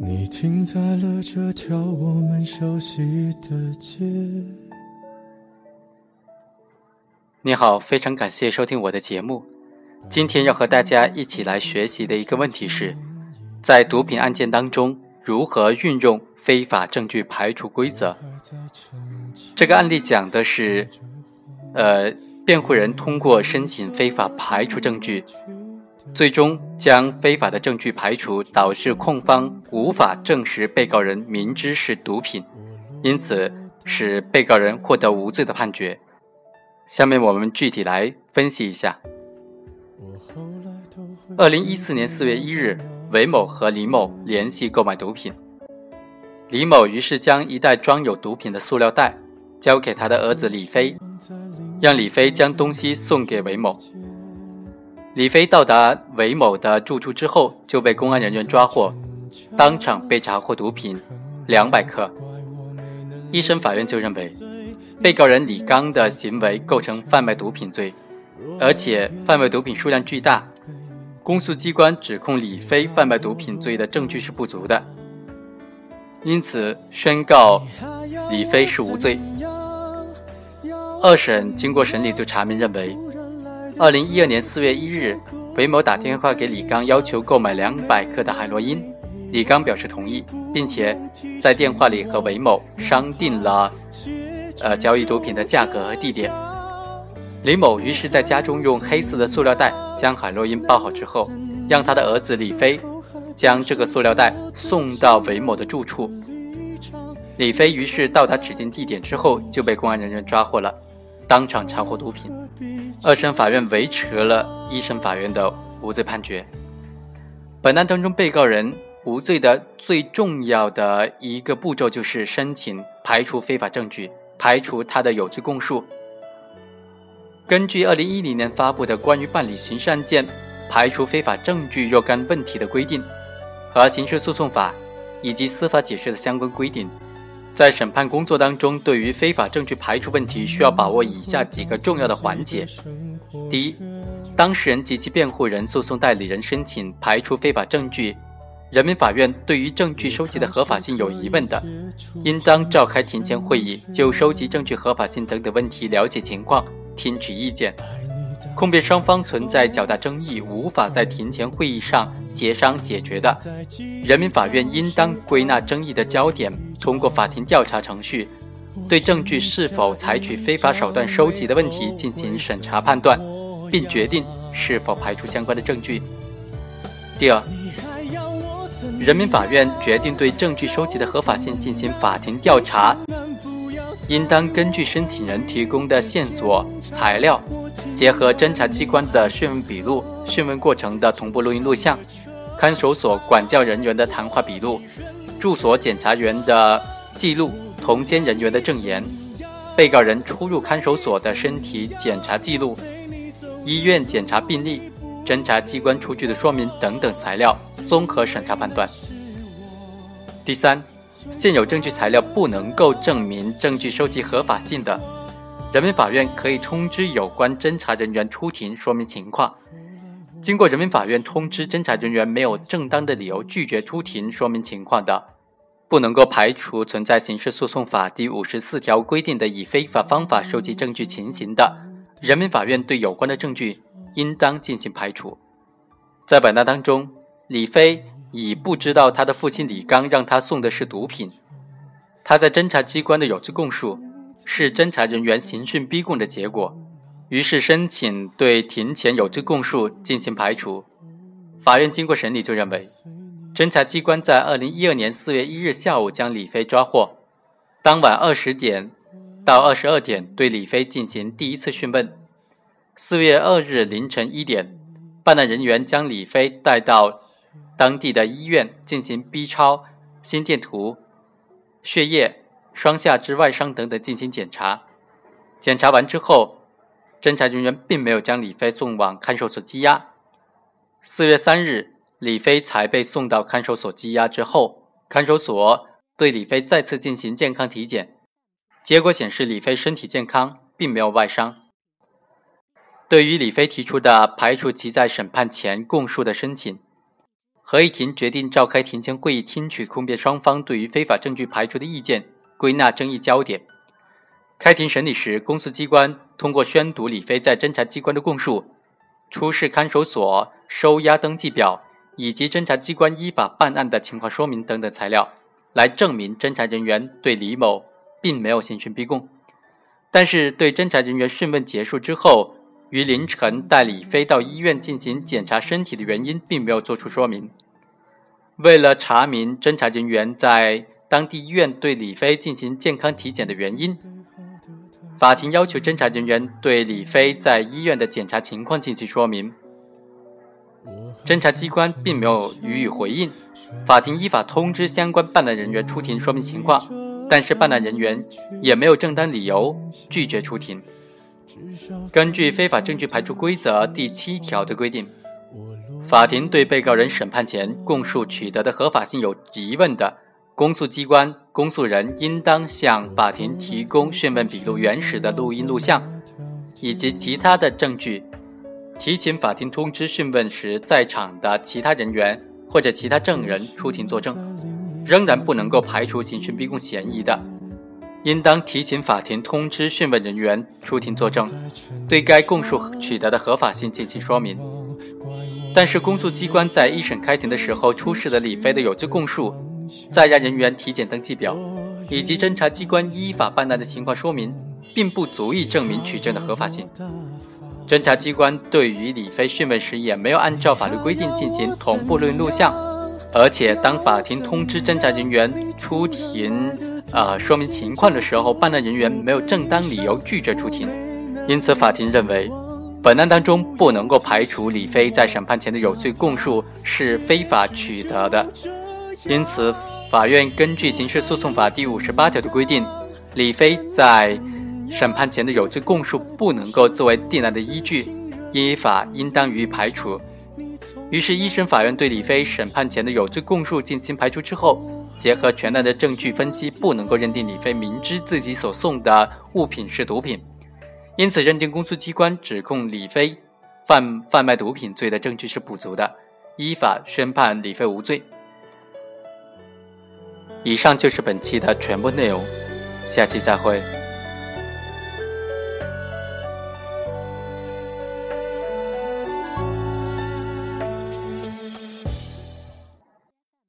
你停在了这条我们熟悉的街。你好，非常感谢收听我的节目。今天要和大家一起来学习的一个问题是，在毒品案件当中，如何运用非法证据排除规则？这个案例讲的是，呃，辩护人通过申请非法排除证据。最终将非法的证据排除，导致控方无法证实被告人明知是毒品，因此使被告人获得无罪的判决。下面我们具体来分析一下。二零一四年四月一日，韦某和李某联系购买毒品，李某于是将一袋装有毒品的塑料袋交给他的儿子李飞，让李飞将东西送给韦某。李飞到达韦某的住处之后，就被公安人员抓获，当场被查获毒品两百克。一审法院就认为，被告人李刚的行为构成贩卖毒品罪，而且贩卖毒品数量巨大，公诉机关指控李飞贩卖毒品罪的证据是不足的，因此宣告李飞是无罪。二审经过审理就查明认为。二零一二年四月一日，韦某打电话给李刚，要求购买两百克的海洛因。李刚表示同意，并且在电话里和韦某商定了，呃，交易毒品的价格和地点。李某于是在家中用黑色的塑料袋将海洛因包好之后，让他的儿子李飞将这个塑料袋送到韦某的住处。李飞于是到达指定地点之后，就被公安人员抓获了。当场查获毒品，二审法院维持了一审法院的无罪判决。本案当中，被告人无罪的最重要的一个步骤就是申请排除非法证据，排除他的有罪供述。根据二零一零年发布的《关于办理刑事案件排除非法证据若干问题的规定》和《刑事诉讼法》以及司法解释的相关规定。在审判工作当中，对于非法证据排除问题，需要把握以下几个重要的环节：第一，当事人及其辩护人、诉讼代理人申请排除非法证据，人民法院对于证据收集的合法性有疑问的，应当召开庭前会议，就收集证据合法性等等问题了解情况，听取意见。控辩双方存在较大争议，无法在庭前会议上协商解决的，人民法院应当归纳争议的焦点，通过法庭调查程序，对证据是否采取非法手段收集的问题进行审查判断，并决定是否排除相关的证据。第二，人民法院决定对证据收集的合法性进行法庭调查，应当根据申请人提供的线索材料。结合侦查机关的讯问笔录、讯问过程的同步录音录像、看守所管教人员的谈话笔录、住所检查员的记录、同监人员的证言、被告人出入看守所的身体检查记录、医院检查病历、侦查机关出具的说明等等材料，综合审查判断。第三，现有证据材料不能够证明证据收集合法性的。人民法院可以通知有关侦查人员出庭说明情况。经过人民法院通知，侦查人员没有正当的理由拒绝出庭说明情况的，不能够排除存在刑事诉讼法第五十四条规定的以非法方法收集证据情形的，人民法院对有关的证据应当进行排除。在本案当中，李飞已不知道他的父亲李刚让他送的是毒品，他在侦查机关的有罪供述。是侦查人员刑讯逼供的结果，于是申请对庭前有罪供述进行排除。法院经过审理就认为，侦查机关在二零一二年四月一日下午将李飞抓获，当晚二十点到二十二点对李飞进行第一次讯问。四月二日凌晨一点，办案人员将李飞带到当地的医院进行 B 超、心电图、血液。双下肢外伤等等进行检查，检查完之后，侦查人员并没有将李飞送往看守所羁押。四月三日，李飞才被送到看守所羁押之后，看守所对李飞再次进行健康体检，结果显示李飞身体健康，并没有外伤。对于李飞提出的排除其在审判前供述的申请，合议庭决定召开庭前会议，听取控辩双方对于非法证据排除的意见，归纳争议焦点。开庭审理时，公诉机关通过宣读李飞在侦查机关的供述、出示看守所收押登记表以及侦查机关依法办案的情况说明等等材料，来证明侦查人员对李某并没有刑讯逼供。但是，对侦查人员讯问结束之后，于凌晨带李飞到医院进行检查身体的原因，并没有作出说明。为了查明侦查人员在当地医院对李飞进行健康体检的原因，法庭要求侦查人员对李飞在医院的检查情况进行说明。侦查机关并没有予以回应，法庭依法通知相关办案人员出庭说明情况，但是办案人员也没有正当理由拒绝出庭。根据《非法证据排除规则》第七条的规定，法庭对被告人审判前供述取得的合法性有疑问的，公诉机关、公诉人应当向法庭提供讯问笔录原始的录音录像，以及其他的证据，提请法庭通知讯问时在场的其他人员或者其他证人出庭作证，仍然不能够排除刑讯逼供嫌疑的。应当提请法庭通知讯问人员出庭作证，对该供述取得的合法性进行说明。但是，公诉机关在一审开庭的时候出示的李飞的有罪供述、在押人员体检登记表，以及侦查机关依法办案的情况说明，并不足以证明取证的合法性。侦查机关对于李飞讯问时也没有按照法律规定进行同步录音录像，而且当法庭通知侦查人员出庭。呃，说明情况的时候，办案人员没有正当理由拒绝出庭，因此法庭认为，本案当中不能够排除李飞在审判前的有罪供述是非法取得的，因此法院根据刑事诉讼法第五十八条的规定，李飞在审判前的有罪供述不能够作为定案的依据，依法应当予以排除。于是，一审法院对李飞审判前的有罪供述进行排除之后。结合全案的证据分析，不能够认定李飞明知自己所送的物品是毒品，因此认定公诉机关指控李飞贩贩卖毒品罪的证据是不足的，依法宣判李飞无罪。以上就是本期的全部内容，下期再会。